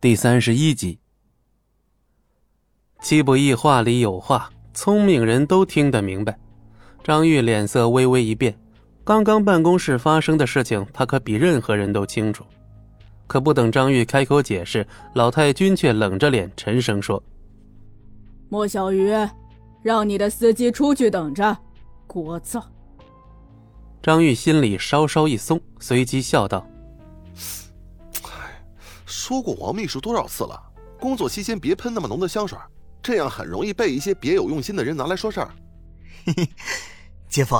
第三十一集。戚不义话里有话，聪明人都听得明白。张玉脸色微微一变，刚刚办公室发生的事情，他可比任何人都清楚。可不等张玉开口解释，老太君却冷着脸沉声说：“莫小鱼，让你的司机出去等着，聒噪。”张玉心里稍稍一松，随即笑道：“哎，说过王秘书多少次了，工作期间别喷那么浓的香水，这样很容易被一些别有用心的人拿来说事儿。”嘿嘿，姐夫，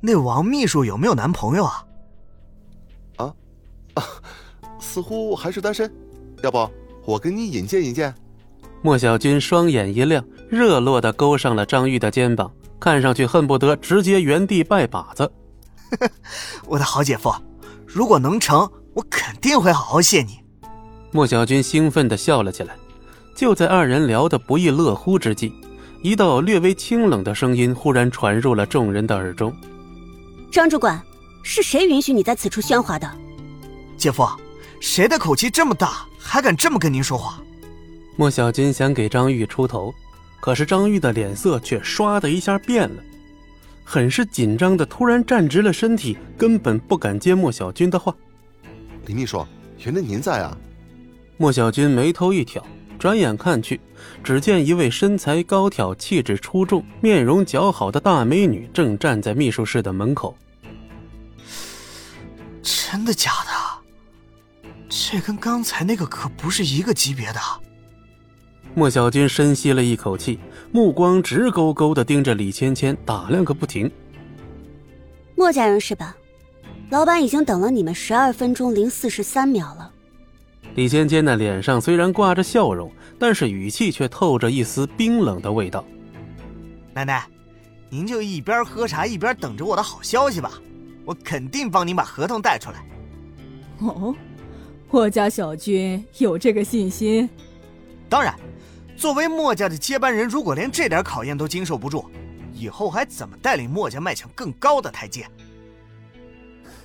那王秘书有没有男朋友啊？啊，啊，似乎还是单身。要不我给你引荐引荐？莫小军双眼一亮，热络的勾上了张玉的肩膀，看上去恨不得直接原地拜把子。我的好姐夫，如果能成，我肯定会好好谢你。莫小军兴奋地笑了起来。就在二人聊得不亦乐乎之际，一道略微清冷的声音忽然传入了众人的耳中：“张主管，是谁允许你在此处喧哗的？”姐夫，谁的口气这么大，还敢这么跟您说话？莫小军想给张玉出头，可是张玉的脸色却唰的一下变了。很是紧张的，突然站直了身体，根本不敢接莫小军的话。李秘书，原来您在啊！莫小军眉头一挑，转眼看去，只见一位身材高挑、气质出众、面容姣好的大美女正站在秘书室的门口。真的假的？这跟刚才那个可不是一个级别的。莫小军深吸了一口气，目光直勾勾的盯着李芊芊，打量个不停。莫家人是吧？老板已经等了你们十二分钟零四十三秒了。李尖尖的脸上虽然挂着笑容，但是语气却透着一丝冰冷的味道。奶奶，您就一边喝茶一边等着我的好消息吧，我肯定帮您把合同带出来。哦，我家小军有这个信心？当然。作为墨家的接班人，如果连这点考验都经受不住，以后还怎么带领墨家迈向更高的台阶？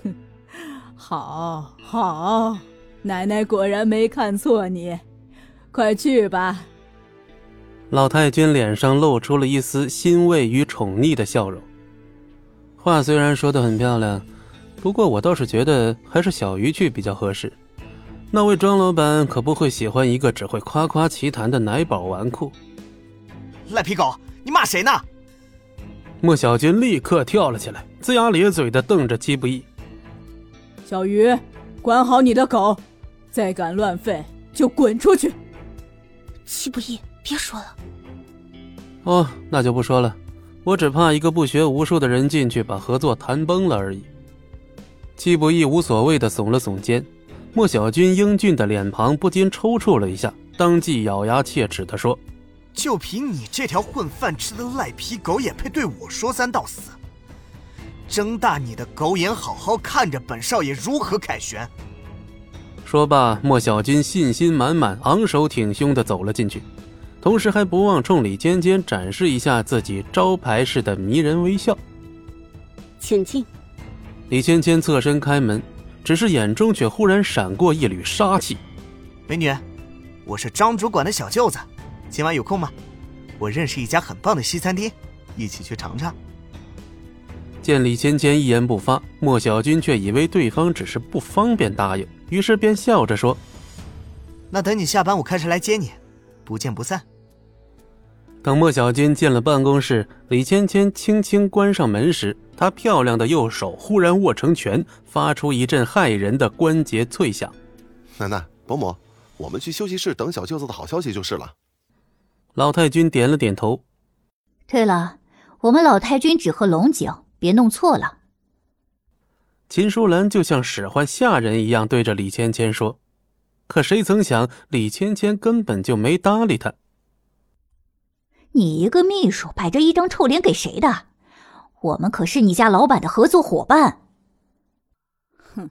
哼，好，好，奶奶果然没看错你，快去吧。老太君脸上露出了一丝欣慰与宠溺的笑容。话虽然说的很漂亮，不过我倒是觉得还是小鱼去比较合适。那位庄老板可不会喜欢一个只会夸夸其谈的奶宝纨绔。赖皮狗，你骂谁呢？莫小军立刻跳了起来，龇牙咧嘴的瞪着戚不义。小鱼，管好你的狗，再敢乱吠就滚出去。戚不义，别说了。哦，那就不说了，我只怕一个不学无术的人进去把合作谈崩了而已。戚不义无所谓的耸了耸肩。莫小军英俊的脸庞不禁抽搐了一下，当即咬牙切齿地说：“就凭你这条混饭吃的赖皮狗，也配对我说三道四？睁大你的狗眼，好好看着本少爷如何凯旋！”说罢，莫小军信心满满、昂首挺胸地走了进去，同时还不忘冲李尖尖展示一下自己招牌式的迷人微笑。请进。李芊芊侧身开门。只是眼中却忽然闪过一缕杀气。美女，我是张主管的小舅子，今晚有空吗？我认识一家很棒的西餐厅，一起去尝尝。见李芊芊一言不发，莫小军却以为对方只是不方便答应，于是便笑着说：“那等你下班，我开车来接你，不见不散。”等莫小军进了办公室，李芊芊轻轻关上门时。她漂亮的右手忽然握成拳，发出一阵骇人的关节脆响。奶奶、伯母，我们去休息室等小舅子的好消息就是了。老太君点了点头。对了，我们老太君只喝龙井，别弄错了。秦淑兰就像使唤下人一样对着李芊芊说，可谁曾想李芊芊根本就没搭理他。你一个秘书摆着一张臭脸给谁的？我们可是你家老板的合作伙伴。哼，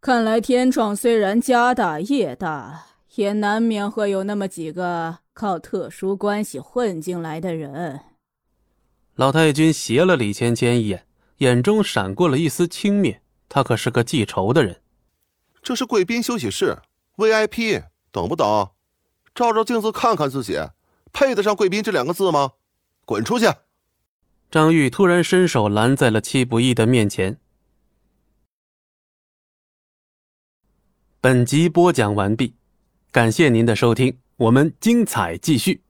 看来天创虽然家大业大，也难免会有那么几个靠特殊关系混进来的人。老太君斜了李芊芊一眼，眼中闪过了一丝轻蔑。他可是个记仇的人。这是贵宾休息室，VIP，懂不懂？照照镜子看看自己，配得上贵宾这两个字吗？滚出去！张玉突然伸手拦在了戚不义的面前。本集播讲完毕，感谢您的收听，我们精彩继续。